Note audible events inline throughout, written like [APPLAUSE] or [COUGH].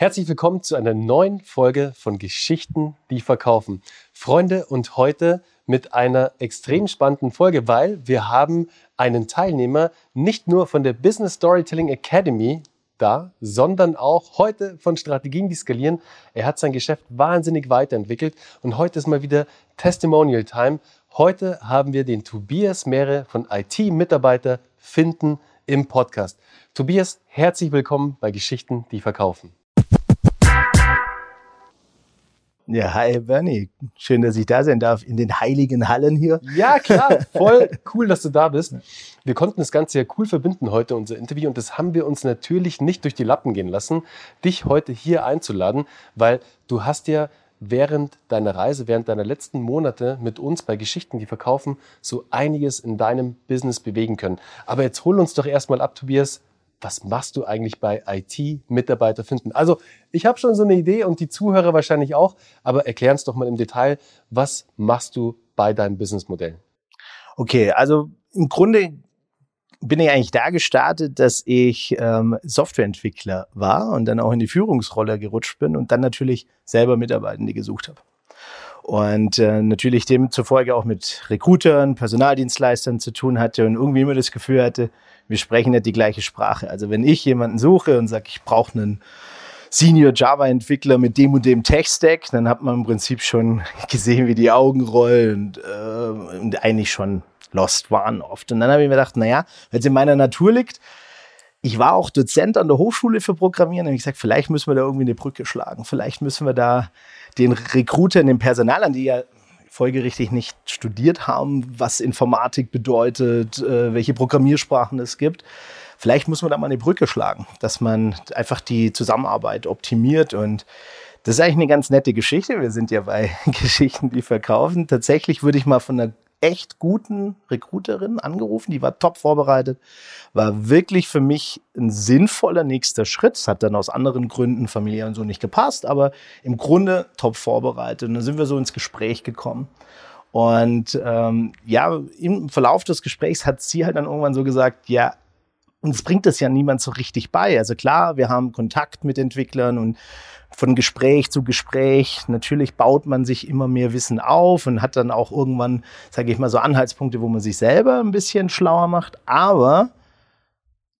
Herzlich willkommen zu einer neuen Folge von Geschichten, die verkaufen. Freunde, und heute mit einer extrem spannenden Folge, weil wir haben einen Teilnehmer nicht nur von der Business Storytelling Academy da, sondern auch heute von Strategien, die skalieren. Er hat sein Geschäft wahnsinnig weiterentwickelt und heute ist mal wieder Testimonial Time. Heute haben wir den Tobias Mehre von IT-Mitarbeiter finden im Podcast. Tobias, herzlich willkommen bei Geschichten, die verkaufen. Ja, hi Bernie. Schön, dass ich da sein darf in den heiligen Hallen hier. Ja, klar. [LAUGHS] Voll cool, dass du da bist. Wir konnten das Ganze ja cool verbinden heute, unser Interview. Und das haben wir uns natürlich nicht durch die Lappen gehen lassen, dich heute hier einzuladen, weil du hast ja während deiner Reise, während deiner letzten Monate mit uns bei Geschichten, die verkaufen, so einiges in deinem Business bewegen können. Aber jetzt hol uns doch erstmal ab, Tobias was machst du eigentlich bei IT-Mitarbeiter finden? Also ich habe schon so eine Idee und die Zuhörer wahrscheinlich auch, aber erklär uns doch mal im Detail, was machst du bei deinem Businessmodell? Okay, also im Grunde bin ich eigentlich da gestartet, dass ich ähm, Softwareentwickler war und dann auch in die Führungsrolle gerutscht bin und dann natürlich selber Mitarbeitende gesucht habe. Und äh, natürlich demzufolge auch mit Recruitern, Personaldienstleistern zu tun hatte und irgendwie immer das Gefühl hatte, wir sprechen nicht die gleiche Sprache. Also wenn ich jemanden suche und sage, ich brauche einen Senior Java-Entwickler mit dem und dem Tech-Stack, dann hat man im Prinzip schon [LAUGHS] gesehen, wie die Augen rollen und, äh, und eigentlich schon lost waren oft. Und dann habe ich mir gedacht, naja, wenn es in meiner Natur liegt, ich war auch Dozent an der Hochschule für Programmieren, und ich gesagt, vielleicht müssen wir da irgendwie eine Brücke schlagen. Vielleicht müssen wir da den Recruitern, den Personalern, die ja folgerichtig nicht studiert haben, was Informatik bedeutet, äh, welche Programmiersprachen es gibt. Vielleicht muss man da mal eine Brücke schlagen, dass man einfach die Zusammenarbeit optimiert und das ist eigentlich eine ganz nette Geschichte. Wir sind ja bei [LAUGHS] Geschichten, die verkaufen. Tatsächlich würde ich mal von einer echt guten Recruiterin angerufen, die war top vorbereitet, war wirklich für mich ein sinnvoller nächster Schritt. Es hat dann aus anderen Gründen familiär und so nicht gepasst, aber im Grunde top vorbereitet. Und dann sind wir so ins Gespräch gekommen. Und ähm, ja, im Verlauf des Gesprächs hat sie halt dann irgendwann so gesagt, ja, uns bringt das ja niemand so richtig bei. Also klar, wir haben Kontakt mit Entwicklern und von Gespräch zu Gespräch. Natürlich baut man sich immer mehr Wissen auf und hat dann auch irgendwann, sage ich mal, so Anhaltspunkte, wo man sich selber ein bisschen schlauer macht. Aber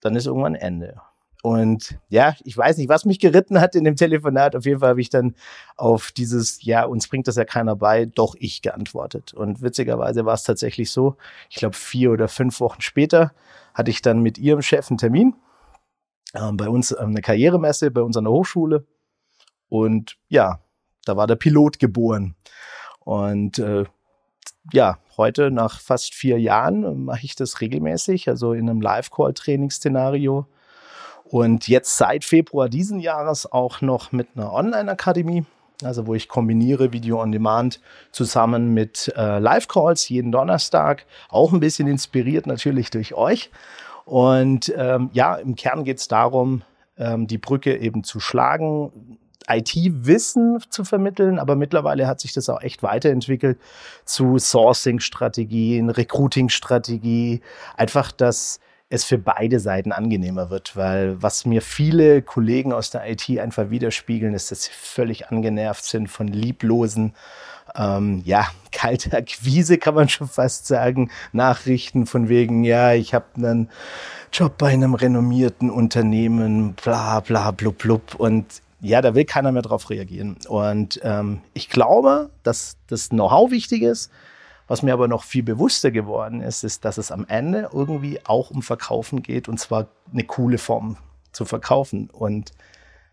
dann ist irgendwann Ende. Und ja, ich weiß nicht, was mich geritten hat in dem Telefonat. Auf jeden Fall habe ich dann auf dieses, ja, uns bringt das ja keiner bei, doch ich geantwortet. Und witzigerweise war es tatsächlich so, ich glaube, vier oder fünf Wochen später hatte ich dann mit ihrem Chef einen Termin äh, bei uns ähm, eine Karrieremesse bei uns an der Hochschule. Und ja, da war der Pilot geboren. Und äh, ja, heute nach fast vier Jahren mache ich das regelmäßig, also in einem Live-Call-Training-Szenario. Und jetzt seit Februar diesen Jahres auch noch mit einer Online-Akademie, also wo ich kombiniere Video on Demand zusammen mit äh, Live-Calls jeden Donnerstag, auch ein bisschen inspiriert natürlich durch euch. Und ähm, ja, im Kern geht es darum, ähm, die Brücke eben zu schlagen, IT-Wissen zu vermitteln, aber mittlerweile hat sich das auch echt weiterentwickelt zu Sourcing-Strategien, Recruiting-Strategie, einfach, dass es für beide Seiten angenehmer wird, weil was mir viele Kollegen aus der IT einfach widerspiegeln, ist, dass sie völlig angenervt sind von lieblosen, ähm, ja, [LAUGHS] kalte Akquise kann man schon fast sagen, Nachrichten von wegen, ja, ich habe einen Job bei einem renommierten Unternehmen, bla bla blub blub und ja, da will keiner mehr drauf reagieren. Und ähm, ich glaube, dass das Know-how wichtig ist. Was mir aber noch viel bewusster geworden ist, ist, dass es am Ende irgendwie auch um Verkaufen geht und zwar eine coole Form zu verkaufen. Und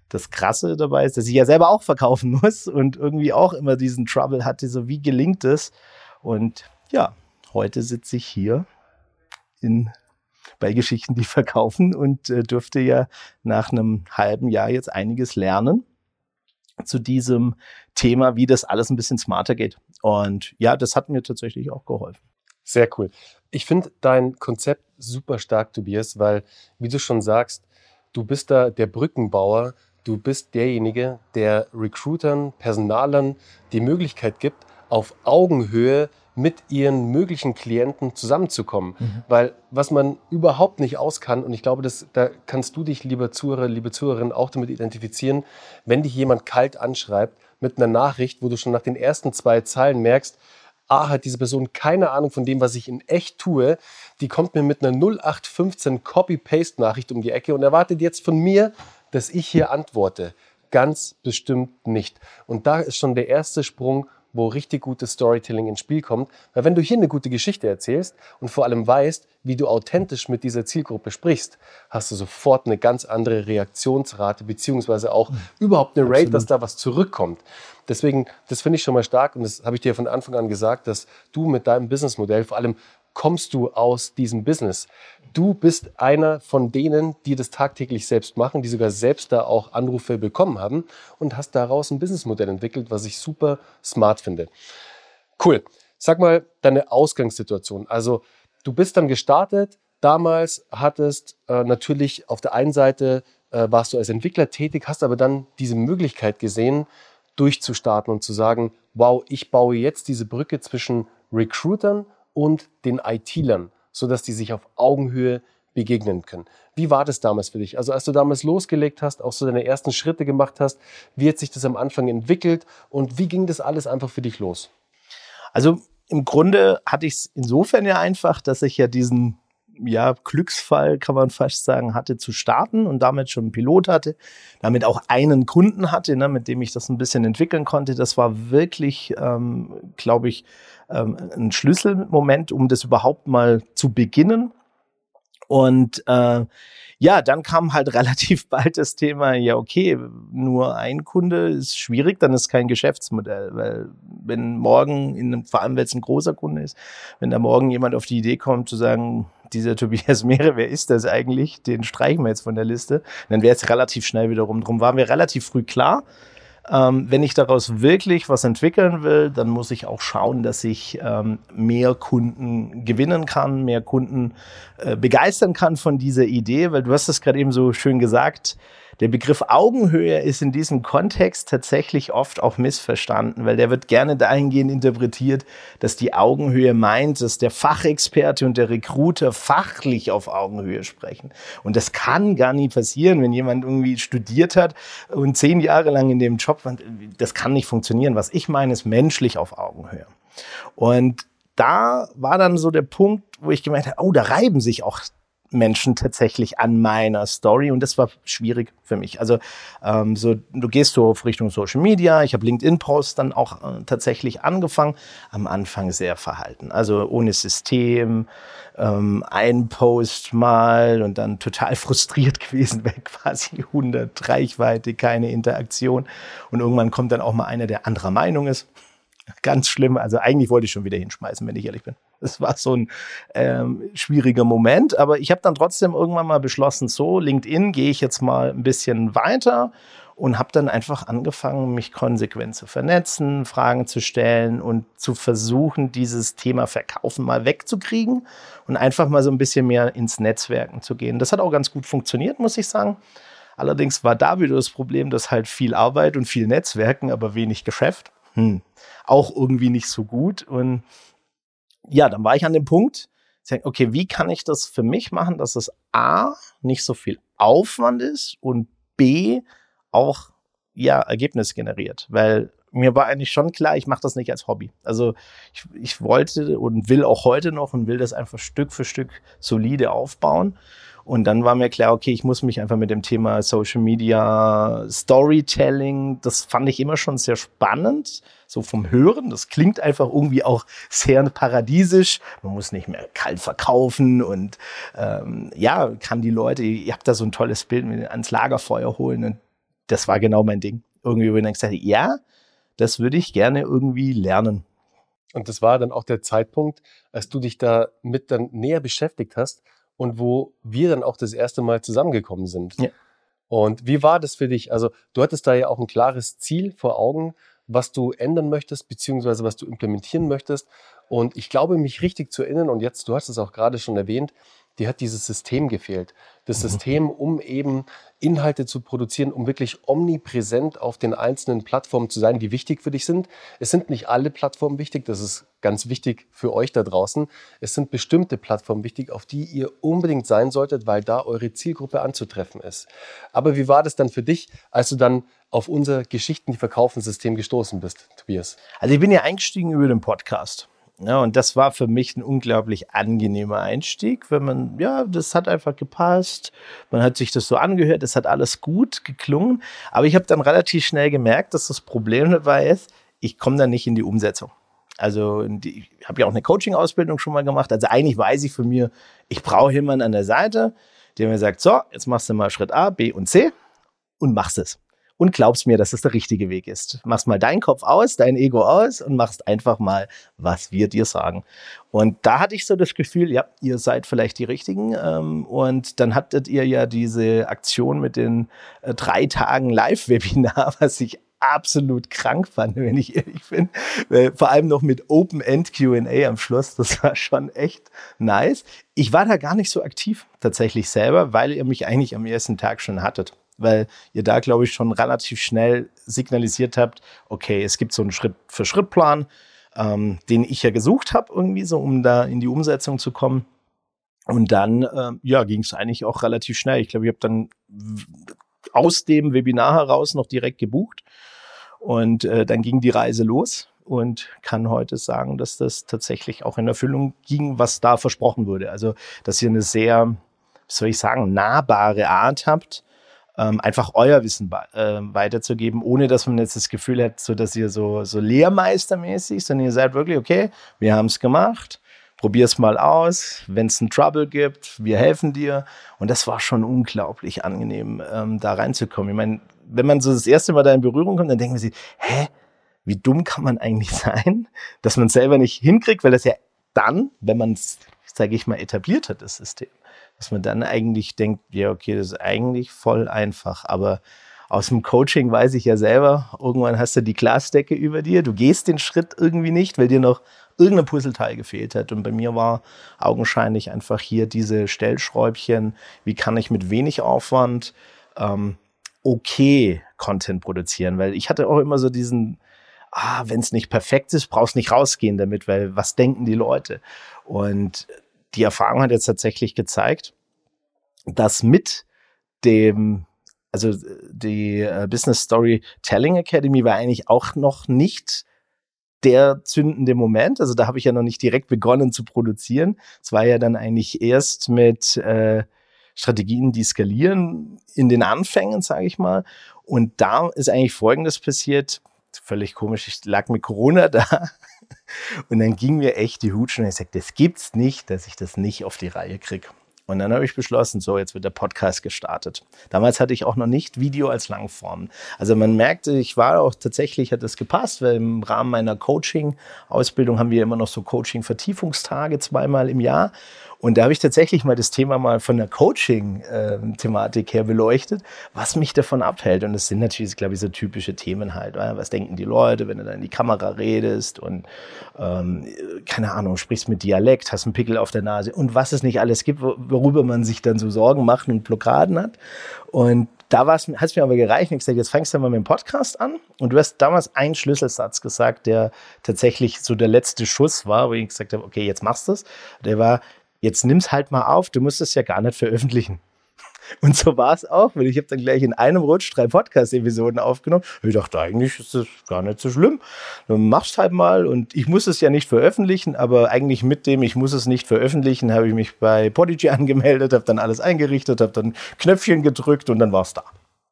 das Krasse dabei ist, dass ich ja selber auch verkaufen [LAUGHS] muss und irgendwie auch immer diesen Trouble hatte, so wie gelingt es? Und ja, heute sitze ich hier in bei Geschichten, die [LAUGHS] verkaufen und äh, dürfte ja nach einem halben Jahr jetzt einiges lernen zu diesem Thema, wie das alles ein bisschen smarter geht. Und ja, das hat mir tatsächlich auch geholfen. Sehr cool. Ich finde dein Konzept super stark, Tobias, weil, wie du schon sagst, du bist da der Brückenbauer, du bist derjenige, der Recruitern, Personalern die Möglichkeit gibt, auf Augenhöhe mit ihren möglichen Klienten zusammenzukommen. Mhm. Weil was man überhaupt nicht aus kann, und ich glaube, das, da kannst du dich, lieber Zuhörer, liebe Zuhörerin, auch damit identifizieren, wenn dich jemand kalt anschreibt mit einer Nachricht, wo du schon nach den ersten zwei Zeilen merkst, A, hat diese Person keine Ahnung von dem, was ich in echt tue. Die kommt mir mit einer 0815 Copy-Paste-Nachricht um die Ecke und erwartet jetzt von mir, dass ich hier antworte. Ganz bestimmt nicht. Und da ist schon der erste Sprung, wo richtig gutes Storytelling ins Spiel kommt. Weil wenn du hier eine gute Geschichte erzählst und vor allem weißt, wie du authentisch mit dieser Zielgruppe sprichst, hast du sofort eine ganz andere Reaktionsrate, beziehungsweise auch mhm. überhaupt eine Rate, Absolut. dass da was zurückkommt. Deswegen, das finde ich schon mal stark und das habe ich dir von Anfang an gesagt, dass du mit deinem Businessmodell vor allem kommst du aus diesem Business. Du bist einer von denen, die das tagtäglich selbst machen, die sogar selbst da auch Anrufe bekommen haben und hast daraus ein Businessmodell entwickelt, was ich super smart finde. Cool. Sag mal deine Ausgangssituation. Also du bist dann gestartet. Damals hattest äh, natürlich auf der einen Seite äh, warst du als Entwickler tätig, hast aber dann diese Möglichkeit gesehen, durchzustarten und zu sagen, wow, ich baue jetzt diese Brücke zwischen Recruitern und den IT-Lern, sodass die sich auf Augenhöhe begegnen können. Wie war das damals für dich? Also als du damals losgelegt hast, auch so deine ersten Schritte gemacht hast, wie hat sich das am Anfang entwickelt und wie ging das alles einfach für dich los? Also im Grunde hatte ich es insofern ja einfach, dass ich ja diesen ja, Glücksfall, kann man fast sagen, hatte zu starten und damit schon einen Pilot hatte, damit auch einen Kunden hatte, ne, mit dem ich das ein bisschen entwickeln konnte. Das war wirklich, ähm, glaube ich, ähm, ein Schlüsselmoment, um das überhaupt mal zu beginnen. Und äh, ja, dann kam halt [LAUGHS] relativ bald das Thema, ja, okay, nur ein Kunde ist schwierig, dann ist kein Geschäftsmodell, weil wenn morgen, in vor allem wenn es ein großer Kunde ist, wenn da morgen jemand auf die Idee kommt zu sagen, dieser Tobias [LAUGHS] Meere, wer ist das eigentlich? Den streichen wir jetzt von der Liste. Dann wäre es relativ schnell wiederum drum. Waren wir relativ früh klar. Ähm, wenn ich daraus wirklich was entwickeln will, dann muss ich auch schauen, dass ich ähm, mehr Kunden gewinnen kann, mehr Kunden äh, begeistern kann von dieser Idee, weil du hast es gerade eben so schön gesagt, der Begriff Augenhöhe ist in diesem Kontext tatsächlich oft auch missverstanden, weil der wird gerne dahingehend interpretiert, dass die Augenhöhe meint, dass der Fachexperte und der Recruiter fachlich auf Augenhöhe sprechen. Und das kann gar nie passieren, wenn jemand irgendwie studiert hat und zehn Jahre lang in dem Job, das kann nicht funktionieren. Was ich meine, ist menschlich auf Augenhöhe. Und da war dann so der Punkt, wo ich gemeint habe, oh, da reiben sich auch Menschen tatsächlich an meiner Story und das war schwierig für mich. Also ähm, so du gehst so auf Richtung Social Media. Ich habe LinkedIn-Posts dann auch äh, tatsächlich angefangen. Am Anfang sehr verhalten, also ohne System, ähm, ein Post mal und dann total [LAUGHS] frustriert gewesen, weil quasi 100 Reichweite, keine Interaktion und irgendwann kommt dann auch mal einer, der anderer Meinung ist. Ganz schlimm. Also eigentlich wollte ich schon wieder hinschmeißen, wenn ich ehrlich bin. [LAUGHS] Es war so ein ähm, schwieriger Moment, aber ich habe dann trotzdem irgendwann mal beschlossen, so LinkedIn gehe ich jetzt mal ein bisschen weiter und habe dann einfach angefangen, mich konsequent zu vernetzen, Fragen zu stellen und zu versuchen, dieses Thema Verkaufen mal wegzukriegen und einfach mal so ein bisschen mehr ins Netzwerken zu gehen. Das hat auch ganz gut funktioniert, muss ich sagen. Allerdings war da wieder das Problem, dass halt viel Arbeit und viel Netzwerken, aber wenig Geschäft. Hm. Auch irgendwie nicht so gut und ja, dann war ich an dem Punkt, okay, wie kann ich das für mich machen, dass es A, nicht so viel Aufwand ist und B, auch ja, Ergebnis generiert. Weil mir war eigentlich schon klar, ich mache das nicht als Hobby. Also ich, ich wollte und will auch heute noch und will das einfach Stück für Stück solide aufbauen. Und dann war mir klar, okay, ich muss mich einfach mit dem Thema Social Media Storytelling, das fand ich immer schon sehr spannend, so vom Hören. Das klingt einfach irgendwie auch sehr paradiesisch. Man muss nicht mehr kalt verkaufen und ähm, ja, kann die Leute, ihr habt da so ein tolles Bild ans Lagerfeuer holen. Und das war genau mein Ding. Irgendwie, wo ich dann gesagt ja, das würde ich gerne irgendwie lernen. Und das war dann auch der Zeitpunkt, als du dich da mit dann näher beschäftigt hast und wo wir dann auch das erste Mal zusammengekommen sind. Ja. Und wie war das für dich? Also du hattest da ja auch ein klares Ziel vor Augen, was du ändern möchtest, beziehungsweise was du implementieren möchtest. Und ich glaube, mich richtig zu erinnern, und jetzt, du hast es auch gerade schon erwähnt, dir hat dieses System gefehlt. Das mhm. System, um eben Inhalte zu produzieren, um wirklich omnipräsent auf den einzelnen Plattformen zu sein, die wichtig für dich sind. Es sind nicht alle Plattformen wichtig, das ist ganz wichtig für euch da draußen. Es sind bestimmte Plattformen wichtig, auf die ihr unbedingt sein solltet, weil da eure Zielgruppe anzutreffen ist. Aber wie war das dann für dich, als du dann auf unser Geschichten, die verkaufen System gestoßen bist, Tobias? Also ich bin ja eingestiegen über den Podcast. Ja, und das war für mich ein unglaublich angenehmer Einstieg, wenn man, ja, das hat einfach gepasst. Man hat sich das so angehört, es hat alles gut geklungen. Aber ich habe dann relativ schnell gemerkt, dass das Problem dabei ist, ich komme dann nicht in die Umsetzung. Also ich habe ja auch eine Coaching-Ausbildung schon mal gemacht. Also eigentlich weiß ich von mir, ich brauche jemanden an der Seite, der mir sagt, so, jetzt machst du mal Schritt A, B und C und machst es und glaubst mir, dass es der richtige Weg ist. Machst mal deinen Kopf aus, dein Ego aus und machst einfach mal, was wir dir sagen. Und da hatte ich so das Gefühl, ja, ihr seid vielleicht die Richtigen. Ähm, und dann hattet ihr ja diese Aktion mit den äh, drei Tagen Live-Webinar, [LAUGHS] was ich absolut krank fand, wenn ich ehrlich bin. Vor allem noch mit Open-End QA am Schluss. Das war schon echt nice. Ich war da gar nicht so aktiv tatsächlich selber, weil ihr mich eigentlich am ersten Tag schon hattet weil ihr da, glaube ich, schon relativ schnell signalisiert habt, okay, es gibt so einen Schritt-für-Schritt-Plan, ähm, den ich ja gesucht habe, irgendwie so, um da in die Umsetzung zu kommen. Und dann, äh, ja, ging es eigentlich auch relativ schnell. Ich glaube, ich habe dann aus dem Webinar heraus noch direkt gebucht. Und äh, dann ging die Reise los und kann heute sagen, dass das tatsächlich auch in Erfüllung ging, was da versprochen wurde. Also, dass ihr eine sehr, wie soll ich sagen, nahbare Art habt, ähm, einfach euer Wissen äh, weiterzugeben, ohne dass man jetzt das Gefühl hat, so dass ihr so, so lehrmeistermäßig, sondern ihr seid wirklich, okay, wir haben es gemacht, probier es mal aus, wenn es einen Trouble gibt, wir helfen dir. Und das war schon unglaublich angenehm, ähm, da reinzukommen. Ich meine, wenn man so das erste Mal da in Berührung kommt, dann denken sich, hä, wie dumm kann man eigentlich [LAUGHS] sein, dass man selber nicht hinkriegt, weil das ja dann, wenn man es, sage ich mal, etabliert hat, das System, dass man dann eigentlich denkt, ja, okay, das ist eigentlich voll einfach, aber aus dem Coaching weiß ich ja selber, irgendwann hast du die Glasdecke über dir, du gehst den Schritt irgendwie nicht, weil dir noch irgendein Puzzleteil gefehlt hat. Und bei mir war augenscheinlich einfach hier diese Stellschräubchen, wie kann ich mit wenig Aufwand ähm, okay Content produzieren, weil ich hatte auch immer so diesen, ah, wenn es nicht perfekt ist, brauchst nicht rausgehen damit, weil was denken die Leute? Und die Erfahrung hat jetzt tatsächlich gezeigt, dass mit dem, also die äh, Business Storytelling Academy war eigentlich auch noch nicht der zündende Moment. Also da habe ich ja noch nicht direkt begonnen zu produzieren. Es war ja dann eigentlich erst mit äh, Strategien, die skalieren in den Anfängen, sage ich mal. Und da ist eigentlich Folgendes passiert. Völlig komisch, ich lag mit Corona da [LAUGHS] und dann ging mir echt die Hutschen und ich sagte, das gibt's nicht, dass ich das nicht auf die Reihe kriege. Und dann habe ich beschlossen, so, jetzt wird der Podcast gestartet. Damals hatte ich auch noch nicht Video als Langform. Also man merkte, ich war auch tatsächlich, hat das gepasst, weil im Rahmen meiner Coaching-Ausbildung haben wir immer noch so Coaching-Vertiefungstage zweimal im Jahr. Und da habe ich tatsächlich mal das Thema mal von der Coaching-Thematik her beleuchtet, was mich davon abhält. Und das sind natürlich, glaube ich, so typische Themen halt. Was denken die Leute, wenn du dann in die Kamera redest und ähm, keine Ahnung, sprichst mit Dialekt, hast einen Pickel auf der Nase und was es nicht alles gibt, worüber man sich dann so Sorgen macht und Blockaden hat. Und da hat es mir aber gereicht und ich gesagt, jetzt fängst du mal mit dem Podcast an. Und du hast damals einen Schlüsselsatz gesagt, der tatsächlich so der letzte Schuss war, wo ich gesagt habe, okay, jetzt machst du es. Der war, jetzt nimm's halt mal auf, du musst es ja gar nicht veröffentlichen. [LAUGHS] Und so war es auch, weil ich habe dann gleich in einem Rutsch drei Podcast-Episoden aufgenommen. Ich dachte, eigentlich ist das gar nicht so schlimm. Du machst halt mal und ich muss es ja nicht veröffentlichen, aber eigentlich mit dem, ich muss es nicht veröffentlichen, habe ich mich bei Podigy [LAUGHS] angemeldet, habe dann alles eingerichtet, habe dann Knöpfchen gedrückt und dann war es da.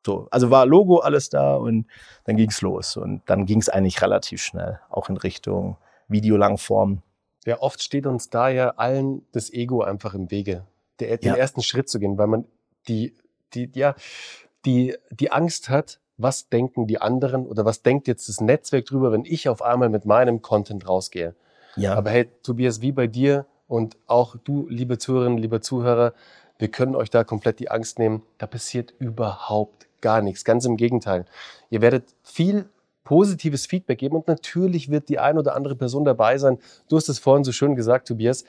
So, also war Logo alles da und dann ging es los. Und dann ging es eigentlich relativ schnell, auch in Richtung Videolangform. Ja, oft steht uns da ja allen das Ego einfach im Wege, der, den ja. ersten Schritt zu gehen, weil man die, die, ja, die, die Angst hat, was denken die anderen oder was denkt jetzt das Netzwerk drüber, wenn ich auf einmal mit meinem Content rausgehe. Ja. Aber hey, Tobias, wie bei dir und auch du, liebe Zuhörerinnen, lieber Zuhörer, wir können euch da komplett die Angst nehmen. Da passiert überhaupt gar nichts. Ganz im Gegenteil. Ihr werdet viel positives Feedback geben und natürlich wird die ein oder andere Person dabei sein. Du hast es vorhin so schön gesagt, Tobias.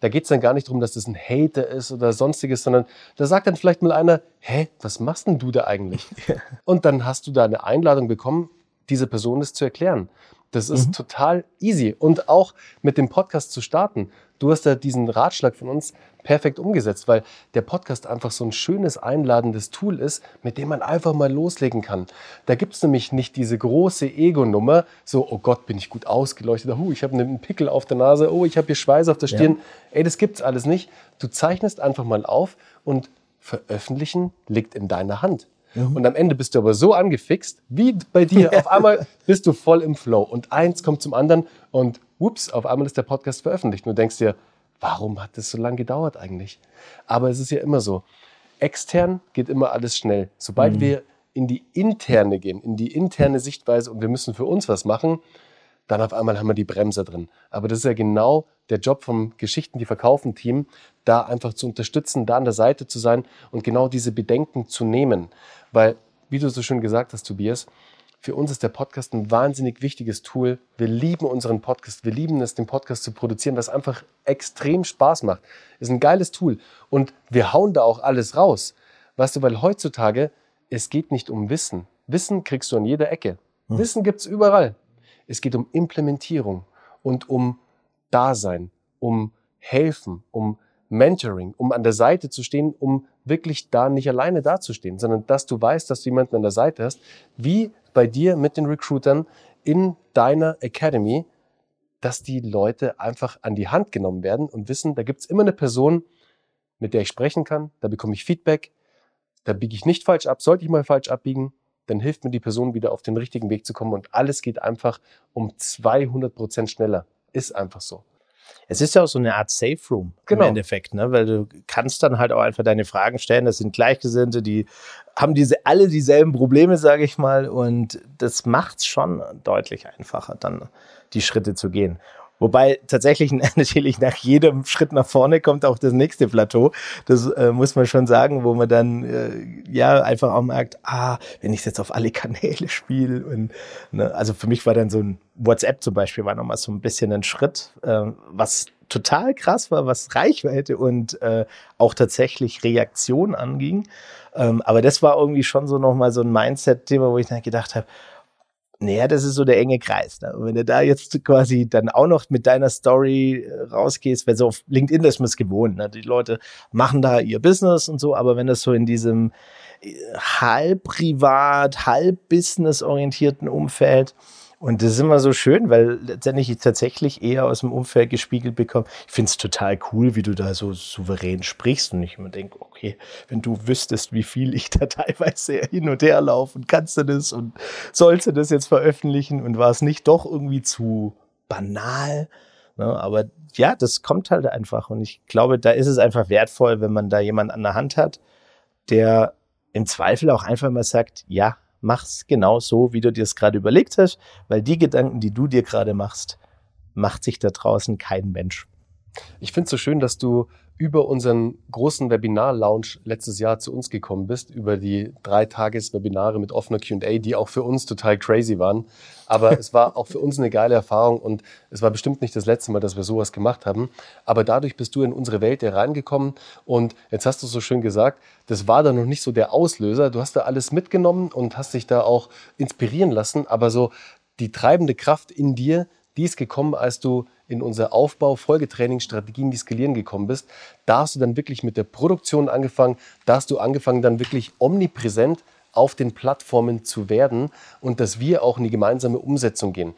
da geht es dann gar nicht darum, dass das ein Hater ist oder sonstiges, sondern da sagt dann vielleicht mal einer, hä, was machst denn du da eigentlich? [LAUGHS] Und dann hast du da eine Einladung bekommen, diese Person das zu erklären. Das ist mhm. total easy. Und auch mit dem Podcast zu starten. Du hast ja diesen Ratschlag von uns perfekt umgesetzt, weil der Podcast einfach so ein schönes, einladendes Tool ist, mit dem man einfach mal loslegen kann. Da gibt es nämlich nicht diese große Ego-Nummer, so, oh Gott, bin ich gut ausgeleuchtet, oh, ich habe einen Pickel auf der Nase, oh, ich habe hier Schweiß auf der Stirn. Ja. Ey, das gibt's alles nicht. Du zeichnest einfach mal auf und veröffentlichen liegt in deiner Hand. Mhm. Und am Ende bist du aber so angefixt, wie bei dir. [LAUGHS] Auf einmal bist du voll im Flow. Und eins kommt zum anderen und ups, auf einmal ist der Podcast veröffentlicht. Und du denkst dir, warum hat das so lange gedauert eigentlich? Aber es ist ja immer so. Extern geht immer alles schnell. Sobald mhm. wir in die interne gehen, in die interne Sichtweise und wir müssen für uns was machen, dann auf einmal haben wir die Bremse drin. Aber das ist ja genau der Job vom Geschichten, die verkaufen Team, da einfach zu unterstützen, da an der Seite zu sein und genau diese Bedenken zu nehmen. Weil, wie du so schön gesagt hast, Tobias, für uns ist der Podcast ein wahnsinnig wichtiges Tool. Wir lieben unseren Podcast. Wir lieben es, den Podcast zu produzieren, was einfach extrem Spaß macht. Ist ein geiles Tool. Und wir hauen da auch alles raus. Weißt du, weil heutzutage, es geht nicht um Wissen. Wissen kriegst du an jeder Ecke. Hm. Wissen gibt's überall. Es geht um Implementierung und um Dasein, um Helfen, um Mentoring, um an der Seite zu stehen, um wirklich da nicht alleine dazustehen, sondern dass du weißt, dass du jemanden an der Seite hast, wie bei dir mit den Recruitern in deiner Academy, dass die Leute einfach an die Hand genommen werden und wissen, da gibt's immer eine Person, mit der ich sprechen kann, da bekomme ich Feedback, da biege ich nicht falsch ab, sollte ich mal falsch abbiegen, dann hilft mir die Person wieder auf den richtigen Weg zu kommen und alles geht einfach um 200 Prozent schneller. Ist einfach so. Es ist ja auch so eine Art Safe Room genau. im Endeffekt, ne? weil du kannst dann halt auch einfach deine Fragen stellen. Das sind Gleichgesinnte, die haben diese alle dieselben Probleme, sage ich mal, und das macht es schon deutlich einfacher, dann die Schritte zu gehen. Wobei tatsächlich [LAUGHS] natürlich nach jedem Schritt nach vorne kommt auch das nächste Plateau. Das äh, muss man schon sagen, wo man dann äh, ja einfach auch merkt, ah, wenn ich jetzt auf alle Kanäle spiele und ne, also für mich war dann so ein WhatsApp zum Beispiel war nochmal so ein bisschen ein Schritt, äh, was total krass war, was Reichweite und äh, auch tatsächlich Reaktion anging. Ähm, aber das war irgendwie schon so nochmal so ein Mindset-Thema, wo ich dann gedacht habe, naja, das ist so der enge Kreis. Ne? Und wenn du da jetzt quasi dann auch noch mit deiner Story äh, rausgehst, weil so auf LinkedIn ist man es gewohnt. Ne? Die Leute machen da ihr Business und so, aber wenn das so in diesem äh, halb privat, halb business orientierten Umfeld und das ist immer so schön, weil letztendlich ich tatsächlich eher aus dem Umfeld gespiegelt bekomme. Ich finde es total cool, wie du da so souverän sprichst. Und ich immer denke, okay, wenn du wüsstest, wie viel ich da [LAUGHS] teilweise hin und her laufe und kannst du das und sollst du das jetzt veröffentlichen und war es nicht doch irgendwie zu banal? Ne? Aber ja, das kommt halt einfach. Und ich glaube, da ist es einfach wertvoll, wenn man da jemanden an der Hand hat, der im Zweifel auch einfach mal sagt, ja, mach's genau so, wie du dir es gerade überlegt hast, weil die Gedanken, die du dir gerade machst, macht sich da draußen kein Mensch. Ich finde es so schön, dass du über unseren großen Webinar-Lounge letztes Jahr zu uns gekommen bist, über die drei Tages-Webinare mit offener Q&A, die auch für uns total crazy waren. Aber es war auch für uns eine geile Erfahrung und es war bestimmt nicht das letzte Mal, dass wir sowas gemacht haben. Aber dadurch bist du in unsere Welt reingekommen und jetzt hast du so schön gesagt, das war da noch nicht so der Auslöser. Du hast da alles mitgenommen und hast dich da auch inspirieren lassen, aber so die treibende Kraft in dir, die ist gekommen, als du in unser Aufbau, Folgetraining, Strategien, die skalieren gekommen bist, da hast du dann wirklich mit der Produktion angefangen, da hast du angefangen dann wirklich omnipräsent auf den Plattformen zu werden und dass wir auch in die gemeinsame Umsetzung gehen.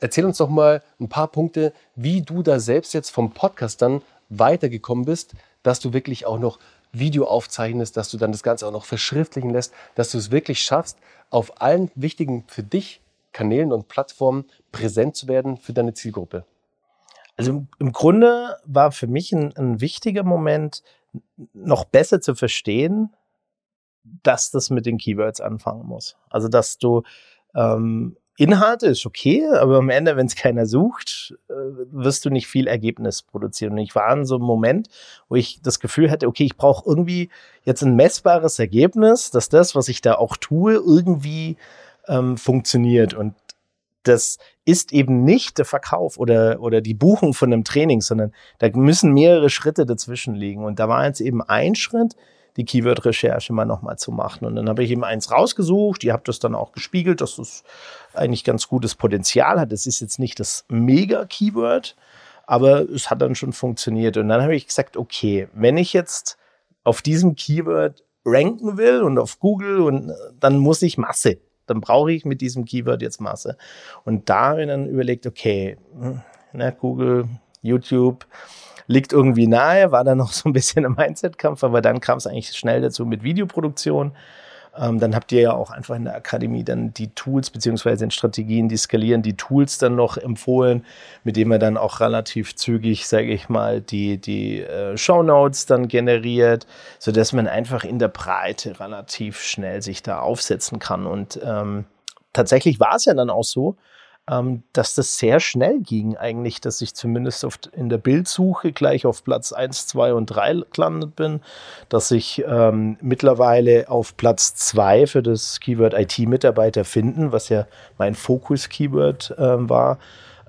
Erzähl uns doch mal ein paar Punkte, wie du da selbst jetzt vom Podcast dann weitergekommen bist, dass du wirklich auch noch Video aufzeichnest, dass du dann das Ganze auch noch verschriftlichen lässt, dass du es wirklich schaffst, auf allen wichtigen für dich Kanälen und Plattformen präsent zu werden für deine Zielgruppe. Also im Grunde war für mich ein, ein wichtiger Moment, noch besser zu verstehen, dass das mit den Keywords anfangen muss. Also dass du ähm, Inhalte ist okay, aber am Ende, wenn es keiner sucht, äh, wirst du nicht viel Ergebnis produzieren. Und ich war in so einem Moment, wo ich das Gefühl hatte, okay, ich brauche irgendwie jetzt ein messbares Ergebnis, dass das, was ich da auch tue, irgendwie ähm, funktioniert. Und das ist eben nicht der Verkauf oder, oder die Buchung von einem Training, sondern da müssen mehrere Schritte dazwischen liegen. Und da war jetzt eben ein Schritt, die Keyword-Recherche mal nochmal zu machen. Und dann habe ich eben eins rausgesucht. Ihr habt das dann auch gespiegelt, dass das eigentlich ganz gutes Potenzial hat. Das ist jetzt nicht das Mega-Keyword, aber es hat dann schon funktioniert. Und dann habe ich gesagt, okay, wenn ich jetzt auf diesem Keyword ranken will und auf Google und dann muss ich Masse. Dann brauche ich mit diesem Keyword jetzt Masse. Und da habe ich dann überlegt, okay, hm, na, Google, YouTube, liegt irgendwie nahe, war dann noch so ein bisschen im Mindset-Kampf, aber dann kam es eigentlich schnell dazu mit Videoproduktion. Ähm, dann habt ihr ja auch einfach in der Akademie dann die Tools beziehungsweise in Strategien, die skalieren, die Tools dann noch empfohlen, mit denen man dann auch relativ zügig, sage ich mal, die, die äh, Show Notes dann generiert, so dass man einfach in der Breite relativ schnell sich da aufsetzen kann. Und ähm, tatsächlich war es ja dann auch so, ähm, dass das sehr schnell ging eigentlich, dass ich zumindest oft in der Bildsuche gleich auf Platz 1, 2 und 3 gelandet bin, dass ich ähm, mittlerweile auf Platz 2 für das Keyword IT-Mitarbeiter finden, was ja mein Fokus-Keyword ähm, war,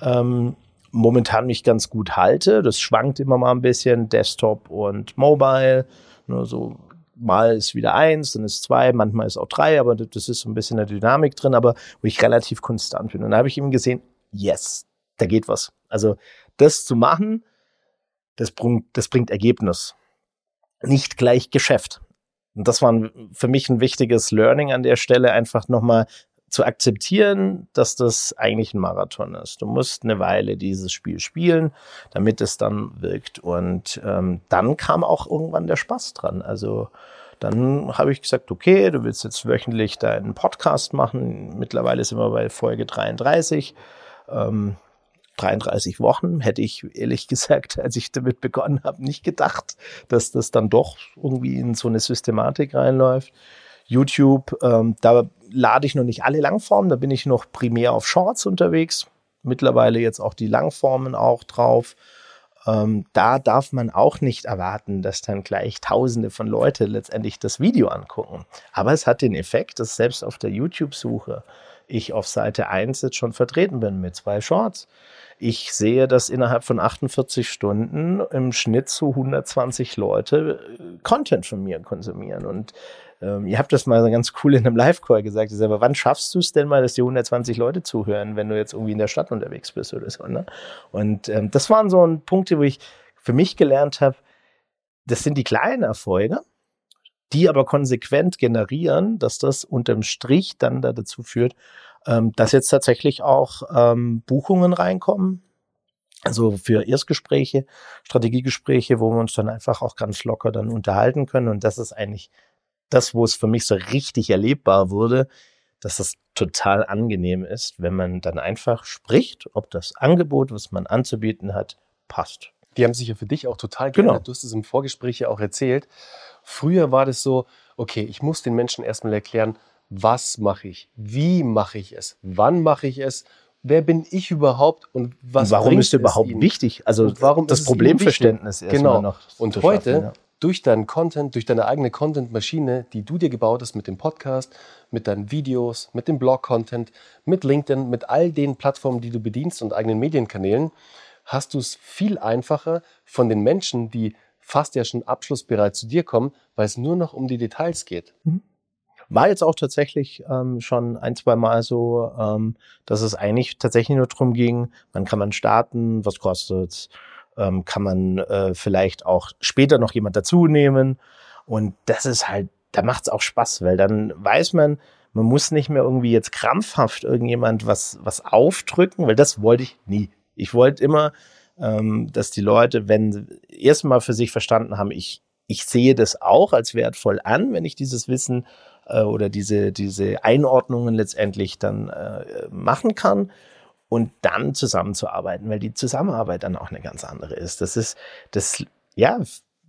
ähm, momentan mich ganz gut halte. Das schwankt immer mal ein bisschen, Desktop und Mobile, nur so mal ist wieder eins, dann ist zwei, manchmal ist auch drei, aber das ist so ein bisschen eine Dynamik drin, aber wo ich relativ konstant bin. Und da habe ich eben gesehen, yes, da geht was. Also das zu machen, das bringt, das bringt Ergebnis. Nicht gleich Geschäft. Und das war für mich ein wichtiges Learning an der Stelle, einfach nochmal zu akzeptieren, dass das eigentlich ein Marathon ist. Du musst eine Weile dieses Spiel spielen, damit es dann wirkt. Und ähm, dann kam auch irgendwann der Spaß dran. Also dann habe ich gesagt, okay, du willst jetzt wöchentlich deinen Podcast machen. Mittlerweile sind wir bei Folge 33. Ähm, 33 Wochen hätte ich ehrlich [LAUGHS] gesagt, als ich damit begonnen habe, nicht gedacht, dass das dann doch irgendwie in so eine Systematik reinläuft. YouTube, ähm, da lade ich noch nicht alle Langformen, da bin ich noch primär auf Shorts unterwegs. Mittlerweile jetzt auch die Langformen auch drauf. Ähm, da darf man auch nicht erwarten, dass dann gleich Tausende von Leute letztendlich das Video angucken. Aber es hat den Effekt, dass selbst auf der YouTube-Suche ich auf Seite 1 jetzt schon vertreten bin mit zwei Shorts. Ich sehe, dass innerhalb von 48 Stunden im Schnitt zu 120 Leute äh, Content von mir konsumieren. Und ähm, ihr habt das mal ganz cool in einem Live-Call gesagt. Ich sage, aber wann schaffst du es denn mal, dass dir 120 Leute zuhören, wenn du jetzt irgendwie in der Stadt unterwegs bist oder so? Ne? Und ähm, das waren so Punkte, wo ich für mich gelernt habe, das sind die kleinen Erfolge, die aber konsequent generieren, dass das unterm Strich dann da dazu führt, ähm, dass jetzt tatsächlich auch ähm, Buchungen reinkommen. Also für Erstgespräche, Strategiegespräche, wo wir uns dann einfach auch ganz locker dann unterhalten können. Und das ist eigentlich das, wo es für mich so richtig erlebbar wurde, dass das total angenehm ist, wenn man dann einfach spricht, ob das Angebot, was man anzubieten hat, passt. Die haben sich ja für dich auch total geändert. Genau. Du hast es im Vorgespräch ja auch erzählt. Früher war das so, okay, ich muss den Menschen erstmal erklären, was mache ich, wie mache ich es, wann mache ich es, wer bin ich überhaupt und was und warum ist überhaupt ihnen? wichtig? Also das Problemverständnis genau. noch. Und heute ja durch deinen Content, durch deine eigene Content-Maschine, die du dir gebaut hast mit dem Podcast, mit deinen Videos, mit dem Blog-Content, mit LinkedIn, mit all den Plattformen, die du bedienst und eigenen Medienkanälen, hast du es viel einfacher von den Menschen, die fast ja schon abschlussbereit zu dir kommen, weil es nur noch um die Details geht. Mhm. War jetzt auch tatsächlich ähm, schon ein, zwei Mal so, ähm, dass es eigentlich tatsächlich nur darum ging, wann kann man starten, was kostet's, ähm, kann man äh, vielleicht auch später noch jemand dazu nehmen. Und das ist halt, da macht es auch Spaß, weil dann weiß man, man muss nicht mehr irgendwie jetzt krampfhaft irgendjemand was, was aufdrücken, weil das wollte ich nie. Ich wollte immer, ähm, dass die Leute, wenn erstmal für sich verstanden haben, ich, ich sehe das auch als wertvoll an, wenn ich dieses Wissen äh, oder diese, diese Einordnungen letztendlich dann äh, machen kann und dann zusammenzuarbeiten, weil die Zusammenarbeit dann auch eine ganz andere ist. Das ist, das, ja,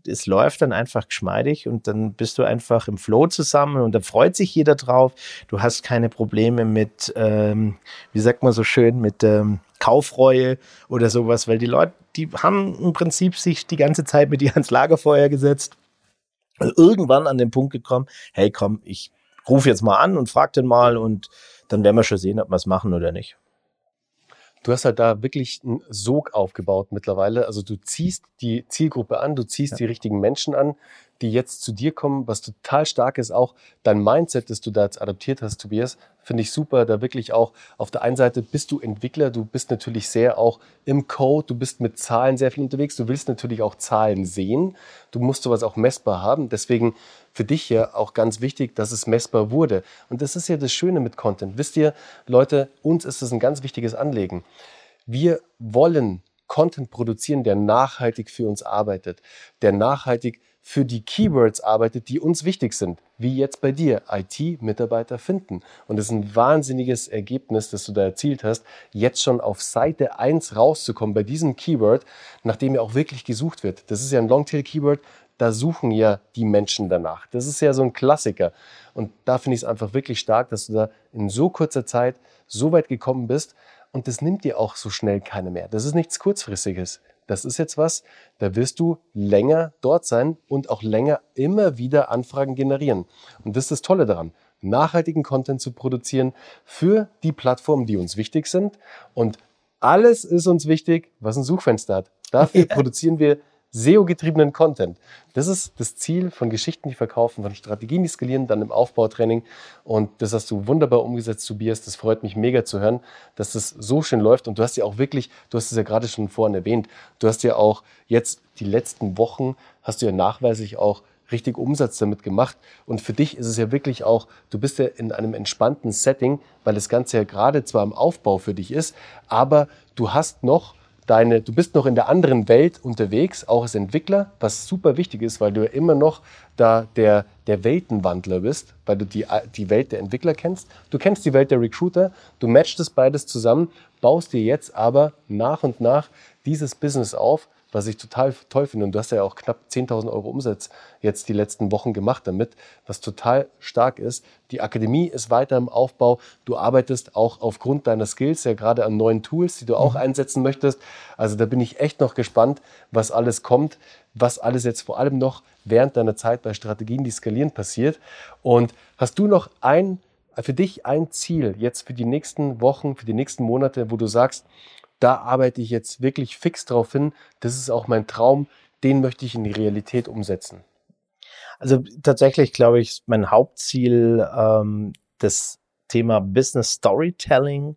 es läuft dann einfach geschmeidig und dann bist du einfach im Flow zusammen und da freut sich jeder drauf. Du hast keine Probleme mit, ähm, wie sagt man so schön, mit ähm, Kaufreue oder sowas, weil die Leute, die haben im Prinzip sich die ganze Zeit mit dir ans Lagerfeuer gesetzt. Und irgendwann an den Punkt gekommen, hey komm, ich rufe jetzt mal an und frag den mal und dann werden wir schon sehen, ob wir es machen oder nicht. Du hast halt da wirklich einen Sog aufgebaut mittlerweile. Also du ziehst die Zielgruppe an, du ziehst ja. die richtigen Menschen an, die jetzt zu dir kommen, was total stark ist. Auch dein Mindset, das du da jetzt adaptiert hast, Tobias, finde ich super. Da wirklich auch auf der einen Seite bist du Entwickler, du bist natürlich sehr auch im Code, du bist mit Zahlen sehr viel unterwegs, du willst natürlich auch Zahlen sehen. Du musst sowas auch messbar haben. Deswegen für dich ja auch ganz wichtig, dass es messbar wurde. Und das ist ja das Schöne mit Content. Wisst ihr, Leute, uns ist das ein ganz wichtiges Anliegen. Wir wollen Content produzieren, der nachhaltig für uns arbeitet, der nachhaltig für die Keywords arbeitet, die uns wichtig sind, wie jetzt bei dir, IT-Mitarbeiter finden. Und es ist ein wahnsinniges Ergebnis, das du da erzielt hast, jetzt schon auf Seite 1 rauszukommen bei diesem Keyword, nachdem ja auch wirklich gesucht wird. Das ist ja ein Longtail-Keyword, da suchen ja die Menschen danach. Das ist ja so ein Klassiker. Und da finde ich es einfach wirklich stark, dass du da in so kurzer Zeit so weit gekommen bist. Und das nimmt dir auch so schnell keine mehr. Das ist nichts Kurzfristiges. Das ist jetzt was, da wirst du länger dort sein und auch länger immer wieder Anfragen generieren. Und das ist das Tolle daran nachhaltigen Content zu produzieren für die Plattformen, die uns wichtig sind. Und alles ist uns wichtig, was ein Suchfenster hat. Dafür [LAUGHS] ja. produzieren wir SEO-getriebenen Content. Das ist das Ziel von Geschichten, die verkaufen, von Strategien, die skalieren, dann im Aufbautraining. Und das hast du wunderbar umgesetzt, Tobias. Das freut mich mega zu hören, dass das so schön läuft. Und du hast ja auch wirklich, du hast es ja gerade schon vorhin erwähnt, du hast ja auch jetzt die letzten Wochen, hast du ja nachweislich auch richtig Umsatz damit gemacht. Und für dich ist es ja wirklich auch, du bist ja in einem entspannten Setting, weil das Ganze ja gerade zwar im Aufbau für dich ist, aber du hast noch deine, du bist noch in der anderen Welt unterwegs, auch als Entwickler, was super wichtig ist, weil du ja immer noch da der, der Weltenwandler bist, weil du die, die Welt der Entwickler kennst. Du kennst die Welt der Recruiter, du matchst das beides zusammen, baust dir jetzt aber nach und nach dieses Business auf, was ich total toll finde. Und du hast ja auch knapp 10.000 Euro Umsatz jetzt die letzten Wochen gemacht damit, was total stark ist. Die Akademie ist weiter im Aufbau. Du arbeitest auch aufgrund deiner Skills ja gerade an neuen Tools, die du auch mhm. einsetzen möchtest. Also da bin ich echt noch gespannt, was alles kommt, was alles jetzt vor allem noch während deiner Zeit bei Strategien, die skalieren, passiert. Und hast du noch ein, für dich ein Ziel jetzt für die nächsten Wochen, für die nächsten Monate, wo du sagst, da arbeite ich jetzt wirklich fix drauf hin. Das ist auch mein Traum. Den möchte ich in die Realität umsetzen. Also tatsächlich glaube ich, mein Hauptziel, ähm, das Thema Business Storytelling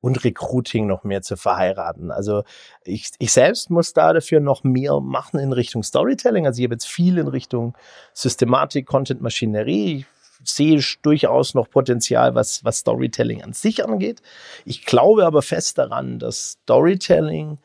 und Recruiting noch mehr zu verheiraten. Also ich, ich selbst muss da dafür noch mehr machen in Richtung Storytelling. Also ich habe jetzt viel in Richtung Systematik, Content, Maschinerie. Ich sehe durchaus noch Potenzial, was, was Storytelling an sich angeht. Ich glaube aber fest daran, dass Storytelling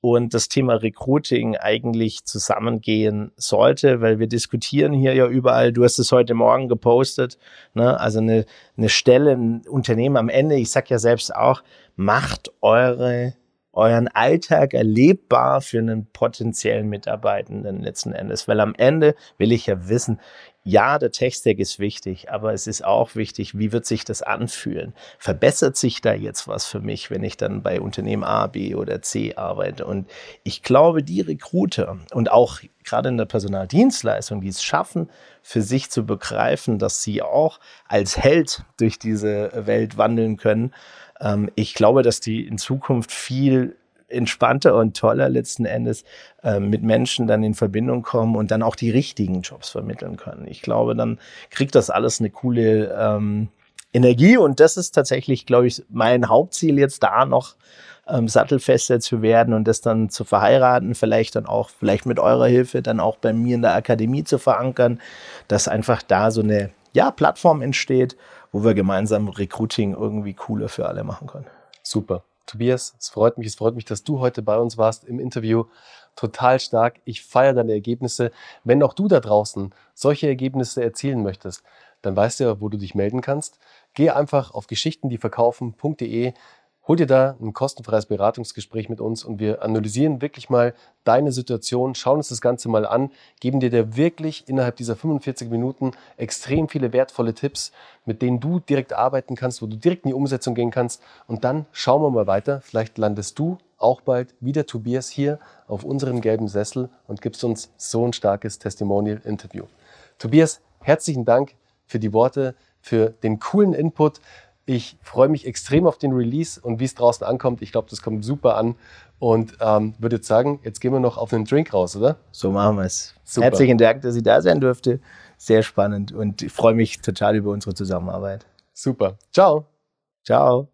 und das Thema Recruiting eigentlich zusammengehen sollte, weil wir diskutieren hier ja überall, du hast es heute Morgen gepostet, ne? also eine, eine Stelle, ein Unternehmen am Ende, ich sag ja selbst auch, macht eure euren Alltag erlebbar für einen potenziellen Mitarbeitenden letzten Endes. Weil am Ende will ich ja wissen, ja, der Tech-Stack ist wichtig, aber es ist auch wichtig, wie wird sich das anfühlen? Verbessert sich da jetzt was für mich, wenn ich dann bei Unternehmen A, B oder C arbeite? Und ich glaube, die Recruiter und auch gerade in der Personaldienstleistung, die es schaffen, für sich zu begreifen, dass sie auch als Held durch diese Welt wandeln können, ähm, ich glaube, dass die in Zukunft viel entspannter und toller letzten Endes äh, mit Menschen dann in Verbindung kommen und dann auch die richtigen Jobs vermitteln können. Ich glaube, dann kriegt das alles eine coole ähm, Energie und das ist tatsächlich, glaube ich, mein Hauptziel jetzt da noch ähm, sattelfester zu werden und das dann zu verheiraten, vielleicht dann auch, vielleicht mit eurer Hilfe dann auch bei mir in der Akademie zu verankern, dass einfach da so eine ja, Plattform entsteht, wo wir gemeinsam Recruiting irgendwie cooler für alle machen können. Super. Tobias, es freut mich, es freut mich, dass du heute bei uns warst im Interview. Total stark. Ich feiere deine Ergebnisse. Wenn auch du da draußen solche Ergebnisse erzielen möchtest, dann weißt du ja, wo du dich melden kannst. Geh einfach auf geschichtendieverkaufen.de Hol dir da ein kostenfreies Beratungsgespräch mit uns und wir analysieren wirklich mal deine Situation, schauen uns das Ganze mal an, geben dir da wirklich innerhalb dieser 45 Minuten extrem viele wertvolle Tipps, mit denen du direkt arbeiten kannst, wo du direkt in die Umsetzung gehen kannst. Und dann schauen wir mal weiter. Vielleicht landest du auch bald wie der Tobias hier auf unserem gelben Sessel und gibst uns so ein starkes Testimonial-Interview. Tobias, herzlichen Dank für die Worte, für den coolen Input Ich freue mich extrem auf den Release und wie es draußen ankommt. Ich glaube, das kommt super an. Und ähm, würde jetzt sagen, jetzt gehen wir noch auf einen Drink raus, oder? So machen wir es. Herzlichen Dank, dass ich da sein durfte. Sehr spannend und ich freue mich total über unsere Zusammenarbeit. Super. Ciao. Ciao.